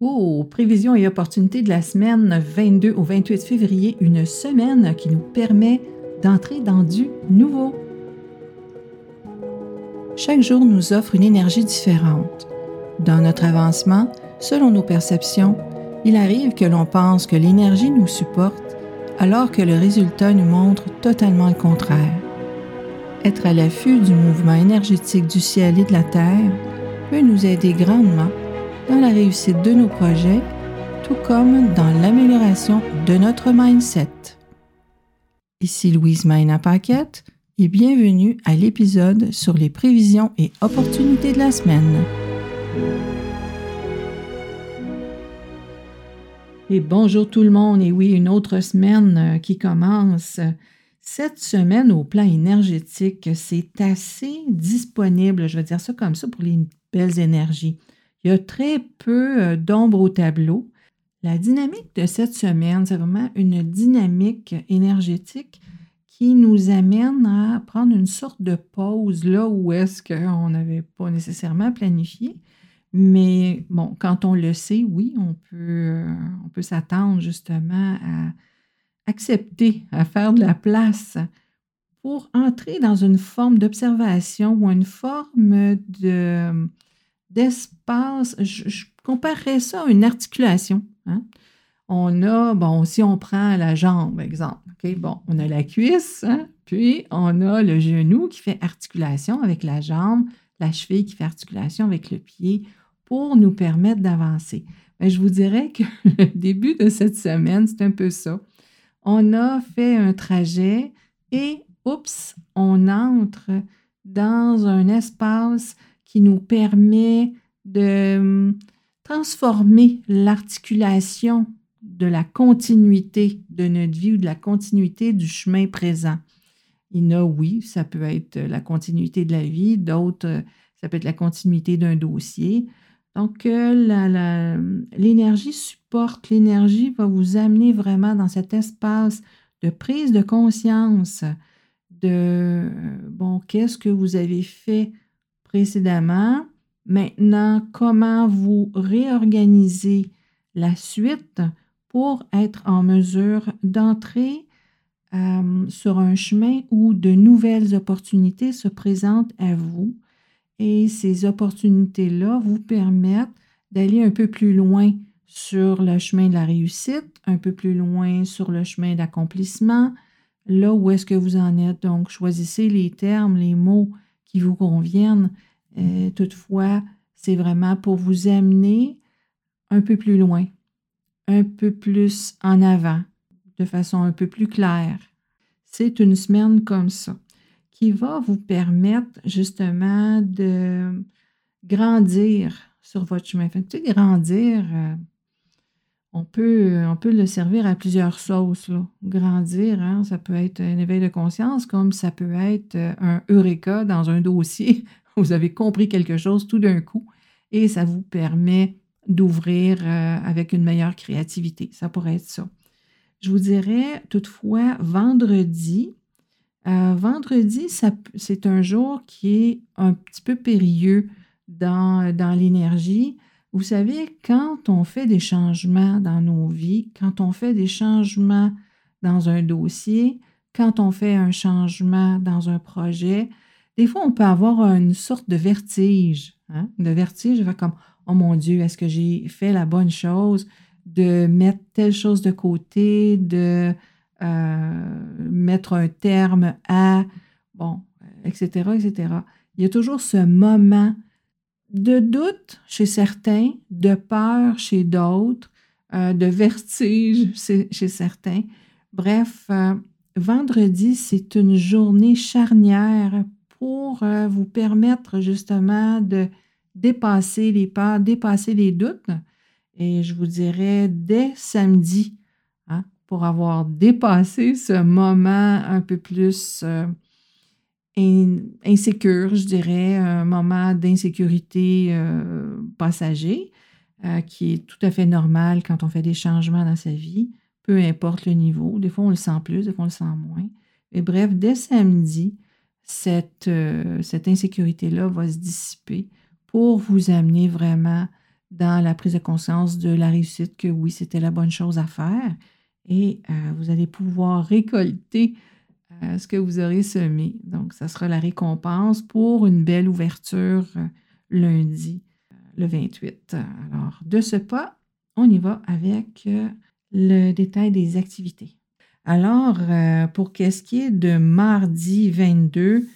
Oh, prévisions et opportunités de la semaine 22 au 28 février, une semaine qui nous permet d'entrer dans du nouveau. Chaque jour nous offre une énergie différente. Dans notre avancement, selon nos perceptions, il arrive que l'on pense que l'énergie nous supporte alors que le résultat nous montre totalement le contraire. Être à l'affût du mouvement énergétique du ciel et de la terre peut nous aider grandement dans la réussite de nos projets, tout comme dans l'amélioration de notre mindset. Ici Louise Maina Paquette et bienvenue à l'épisode sur les prévisions et opportunités de la semaine. Et bonjour tout le monde, et oui, une autre semaine euh, qui commence. Cette semaine au plan énergétique, c'est assez disponible, je vais dire ça comme ça, pour les belles énergies. Il y a très peu euh, d'ombre au tableau. La dynamique de cette semaine, c'est vraiment une dynamique énergétique qui nous amène à prendre une sorte de pause là où est-ce qu'on n'avait pas nécessairement planifié. Mais bon, quand on le sait, oui, on peut, euh, on peut s'attendre justement à accepter, à faire de la place pour entrer dans une forme d'observation ou une forme de, d'espace. Je, comparerais ça à une articulation. Hein. On a, bon, si on prend la jambe, exemple, OK, bon, on a la cuisse, hein, puis on a le genou qui fait articulation avec la jambe, la cheville qui fait articulation avec le pied pour nous permettre d'avancer. Ben, je vous dirais que le début de cette semaine, c'est un peu ça. On a fait un trajet et, oups, on entre dans un espace qui nous permet de hum, transformer l'articulation de la continuité de notre vie ou de la continuité du chemin présent. Il y en a, oui, ça peut être la continuité de la vie, d'autres, ça peut être la continuité d'un dossier. Donc, euh, l'énergie supporte, l'énergie va vous amener vraiment dans cet espace de prise de conscience de, bon, qu'est-ce que vous avez fait précédemment. Maintenant, comment vous réorganisez la suite pour être en mesure d'entrer euh, sur un chemin où de nouvelles opportunités se présentent à vous? Et ces opportunités-là vous permettent d'aller un peu plus loin sur le chemin de la réussite, un peu plus loin sur le chemin d'accomplissement, là où est-ce que vous en êtes? Donc, choisissez les termes, les mots qui vous conviennent. Euh, toutefois, c'est vraiment pour vous amener un peu plus loin, un peu plus en avant, de façon un peu plus claire. C'est une semaine comme ça qui va vous permettre justement de grandir sur votre chemin. Tu grandir, euh, on, peut, on peut le servir à plusieurs sauces. Grandir, hein, ça peut être un éveil de conscience, comme ça peut être euh, un eureka dans un dossier. Vous avez compris quelque chose tout d'un coup et ça vous permet d'ouvrir euh, avec une meilleure créativité. Ça pourrait être ça. Je vous dirais toutefois, vendredi, euh, vendredi, c'est un jour qui est un petit peu périlleux dans l'énergie. Vous savez, quand on fait des changements dans nos vies, quand on fait des changements dans un dossier, quand on fait un changement dans un projet, des fois, on peut avoir une sorte de vertige. Hein? De vertige, comme Oh mon Dieu, est-ce que j'ai fait la bonne chose de mettre telle chose de côté, de euh, mettre un terme à, bon, etc., etc. Il y a toujours ce moment de doute chez certains, de peur chez d'autres, euh, de vertige chez, certains. Bref, euh, vendredi, c'est une journée charnière pour vous permettre justement de dépasser les peurs, dépasser les doutes. Et je vous dirais dès samedi, hein, pour avoir dépassé ce moment un peu plus euh, insécure, je dirais, un moment d'insécurité euh, passager, euh, qui est tout à fait normal quand on fait des changements dans sa vie, peu importe le niveau. Des fois, on le sent plus, des fois, on le sent moins. Et bref, dès samedi, cette, cette insécurité-là va se dissiper pour vous amener vraiment dans la prise de conscience de la réussite que oui, c'était la bonne chose à faire et euh, vous allez pouvoir récolter euh, ce que vous aurez semé. Donc, ça sera la récompense pour une belle ouverture euh, lundi, le 28. Alors, de ce pas, on y va avec le détail des activités. Alors, pour qu'est-ce qui est de mardi 22,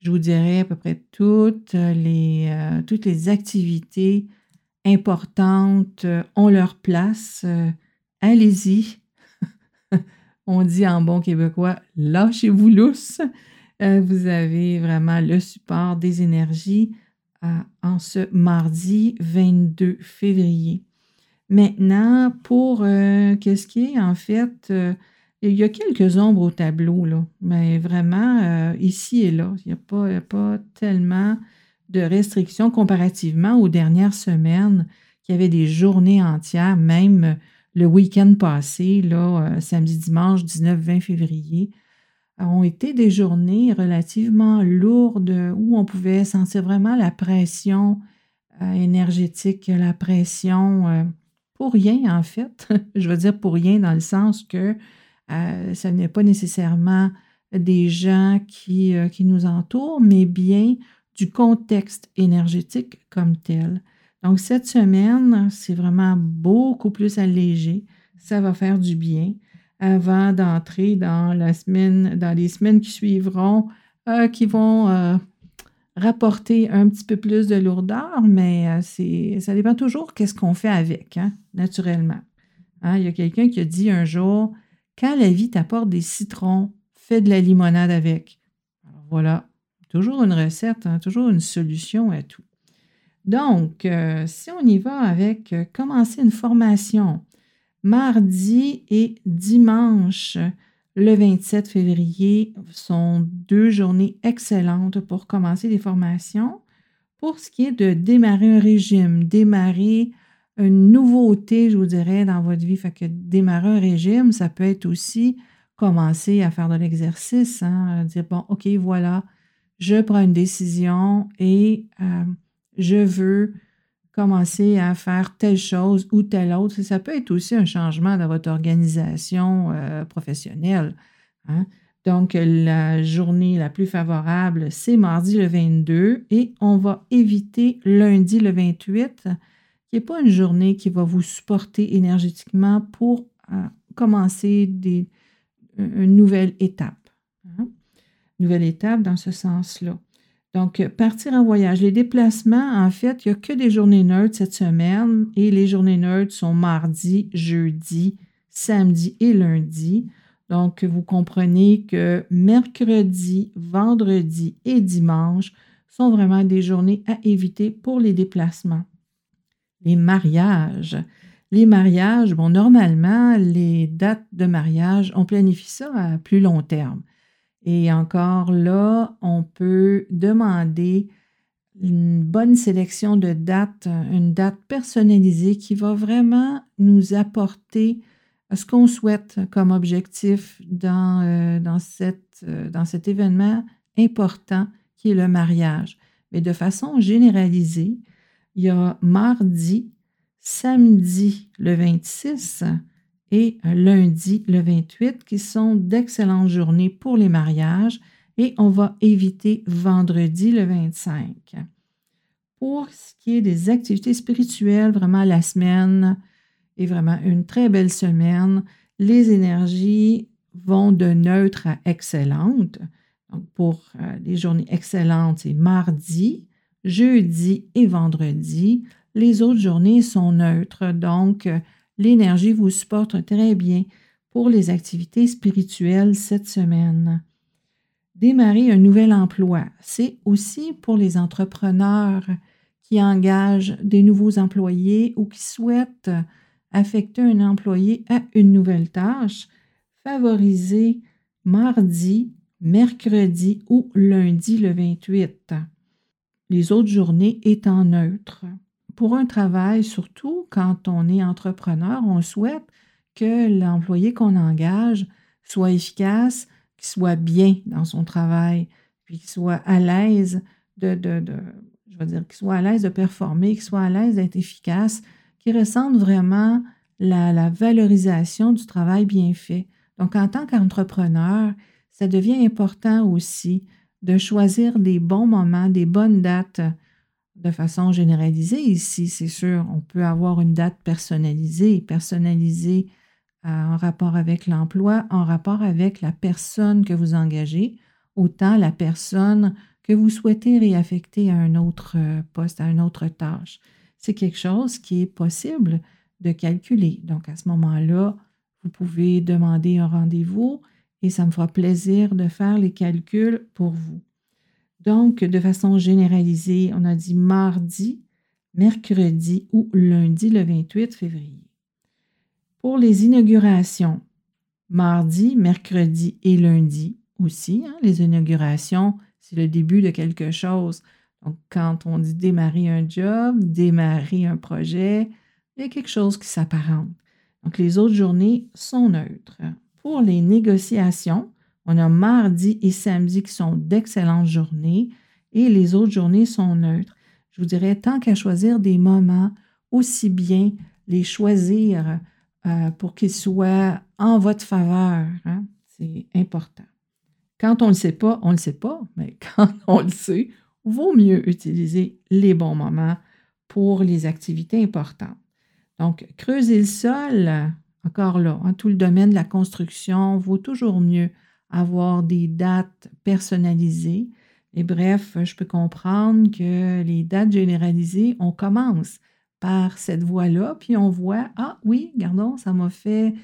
je vous dirais à peu près toutes les, toutes les activités importantes ont leur place. Allez-y, on dit en bon québécois, lâchez-vous lousse. Euh, vous avez vraiment le support des énergies euh, en ce mardi 22 février. Maintenant, pour euh, qu'est-ce qui est, en fait, il y a quelques ombres au tableau, là, mais vraiment, ici et là, il n'y a, a pas tellement de restrictions comparativement aux dernières semaines qui avaient des journées entières, même le week-end passé, là, euh, samedi, dimanche, 19-20 février, ont été des journées relativement lourdes où on pouvait sentir vraiment la pression euh, énergétique, la pression euh, pour rien en fait. Je veux dire pour rien dans le sens que ce n'est pas nécessairement des gens qui, qui nous entourent, mais bien du contexte énergétique comme tel. Donc, cette semaine, c'est vraiment beaucoup plus allégé. Ça va faire du bien avant d'entrer dans la semaine, dans les semaines qui suivront, euh, qui vont euh, rapporter un petit peu plus de lourdeur, mais euh, ça dépend toujours qu'est-ce qu'on fait avec, hein, naturellement. Hein, il y a quelqu'un qui a dit un jour, quand la vie t'apporte des citrons, fais de la limonade avec. Voilà, toujours une recette, hein, toujours une solution à tout. Donc, euh, si on y va avec euh, commencer une formation mardi et dimanche, le 27 février, sont deux journées excellentes pour commencer des formations. Pour ce qui est de démarrer un régime, démarrer une nouveauté, je vous dirais, dans votre vie, fait que démarrer un régime, ça peut être aussi commencer à faire de l'exercice, hein, dire, bon, OK, voilà, je prends une décision et euh, je veux commencer à faire telle chose ou telle autre. Ça peut être aussi un changement dans votre organisation euh, professionnelle. Hein. Donc, la journée la plus favorable, c'est mardi le 22 et on va éviter lundi le 28, qui n'est pas une journée qui va vous supporter énergétiquement pour euh, commencer des, une nouvelle étape. Hein. Nouvelle étape dans ce sens-là. Donc, partir en voyage. Les déplacements, en fait, il n'y a que des journées neutres cette semaine et les journées neutres sont mardi, jeudi, samedi et lundi. Donc, vous comprenez que mercredi, vendredi et dimanche sont vraiment des journées à éviter pour les déplacements. Les mariages. Les mariages, bon, normalement, les dates de mariage, on planifie ça à plus long terme. Et encore là, on peut demander une bonne sélection de dates, une date personnalisée qui va vraiment nous apporter ce qu'on souhaite comme objectif dans, euh, dans, cette, euh, dans cet événement important qui est le mariage. Mais de façon généralisée, il y a mardi, samedi le 26, et lundi le 28 qui sont d'excellentes journées pour les mariages et on va éviter vendredi le 25. Pour ce qui est des activités spirituelles, vraiment la semaine est vraiment une très belle semaine. Les énergies vont de neutre à excellente. Pour euh, les journées excellentes, c'est mardi, jeudi et vendredi. Les autres journées sont neutres, donc l'énergie vous supporte très bien pour les activités spirituelles cette semaine. Démarrer un nouvel emploi, c'est aussi pour les entrepreneurs qui engagent des nouveaux employés ou qui souhaitent affecter un employé à une nouvelle tâche. Favoriser mardi, mercredi ou lundi le 28. Les autres journées étant neutres pour un travail, surtout quand on est entrepreneur, on souhaite que l'employé qu'on engage soit efficace, qu'il soit bien dans son travail, puis qu'il soit à l'aise de, à l'aise de performer, qui soit à l'aise d'être efficace, qui ressentent vraiment la, la, valorisation du travail bien fait. Donc, en tant qu'entrepreneur, ça devient important aussi de choisir des bons moments, des bonnes dates de façon généralisée. Ici, c'est sûr, on peut avoir une date personnalisée, personnalisée euh, en rapport avec l'emploi, en rapport avec la personne que vous engagez, autant la personne que vous souhaitez réaffecter à un autre euh, poste, à une autre tâche. C'est quelque chose qui est possible de calculer. Donc, à ce moment-là, vous pouvez demander un rendez-vous et ça me fera plaisir de faire les calculs pour vous. Donc, de façon généralisée, on a dit mardi, mercredi ou lundi le 28 février. Pour les inaugurations, mardi, mercredi et lundi aussi, hein, les inaugurations, c'est le début de quelque chose. Donc, quand on dit démarrer un job, démarrer un projet, il y a quelque chose qui s'apparente. Donc, les autres journées sont neutres. Pour les négociations, on a mardi et samedi qui sont d'excellentes journées et les autres journées sont neutres. Je vous dirais, tant qu'à choisir des moments, aussi bien les choisir euh, pour qu'ils soient en votre faveur. Hein. C'est important. Quand on ne le sait pas, on ne le sait pas, mais quand on le sait, vaut mieux utiliser les bons moments pour les activités importantes. Donc, creuser le sol, encore là, hein, tout le domaine de la construction, vaut toujours mieux avoir des dates personnalisées. Et bref, je peux comprendre que les dates généralisées, on commence par cette voie-là, puis on voit, ah oui, gardons, ça m'a fait,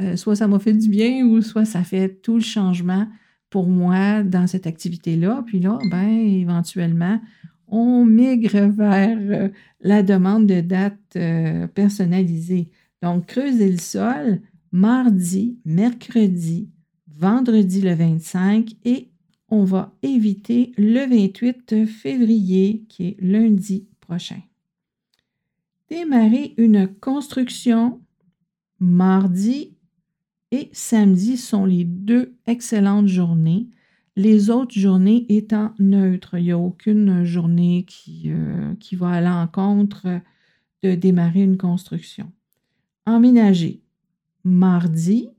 euh, soit ça m'a fait du bien ou soit ça fait tout le changement pour moi dans cette activité-là. Puis là, ben, éventuellement, on migre vers euh, la demande de date euh, personnalisée. Donc, creuser le sol mardi, mercredi, vendredi le 25 et on va éviter le 28 février qui est lundi prochain. Démarrer une construction mardi et samedi sont les deux excellentes journées. Les autres journées étant neutres. Il n'y a aucune journée qui, euh, qui va à l'encontre de démarrer une construction. Emménager mardi,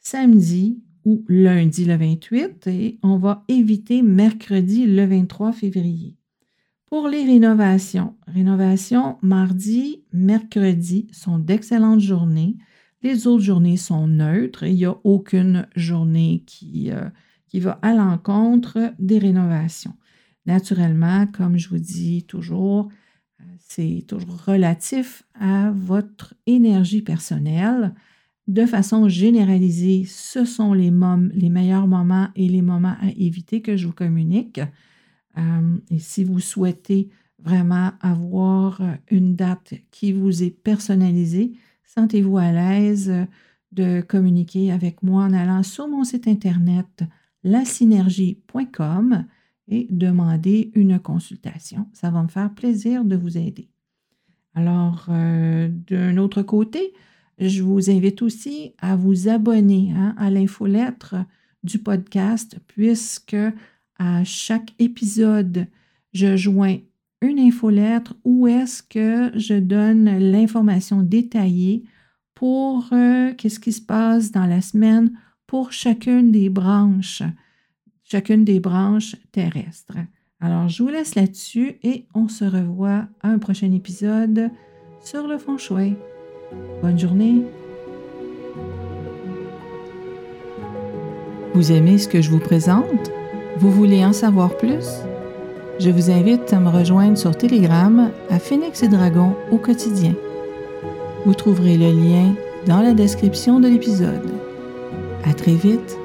samedi ou lundi le 28 et on va éviter mercredi le 23 février. Pour les rénovations, rénovations mardi, mercredi sont d'excellentes journées. Les autres journées sont neutres. Il n'y a aucune journée qui, euh, qui va à l'encontre des rénovations. Naturellement, comme je vous dis toujours, euh, c'est toujours relatif à votre énergie personnelle. De façon généralisée, ce sont les, meilleurs moments et les moments à éviter que je vous communique. Euh, et si vous souhaitez vraiment avoir une date qui vous est personnalisée, Sentez-vous à l'aise de communiquer avec moi en allant sur mon site internet lasynergie.com et demander une consultation. Ça va me faire plaisir de vous aider. Alors, euh, d'un autre côté, je vous invite aussi à vous abonner hein, à l'infolettre du podcast puisque à chaque épisode, je joins une infolettre où est-ce que je donne l'information détaillée pour euh, qu'est-ce qui se passe dans la semaine pour chacune des branches, chacune des branches terrestres. Alors, je vous laisse là-dessus et on se revoit à un prochain épisode sur le fond chouette. Bonne journée. Vous aimez ce que je vous présente? Vous voulez en savoir plus? je vous invite à me rejoindre sur Telegram à Phoenix et Dragon au quotidien. Vous trouverez le lien dans la description de l'épisode. À très vite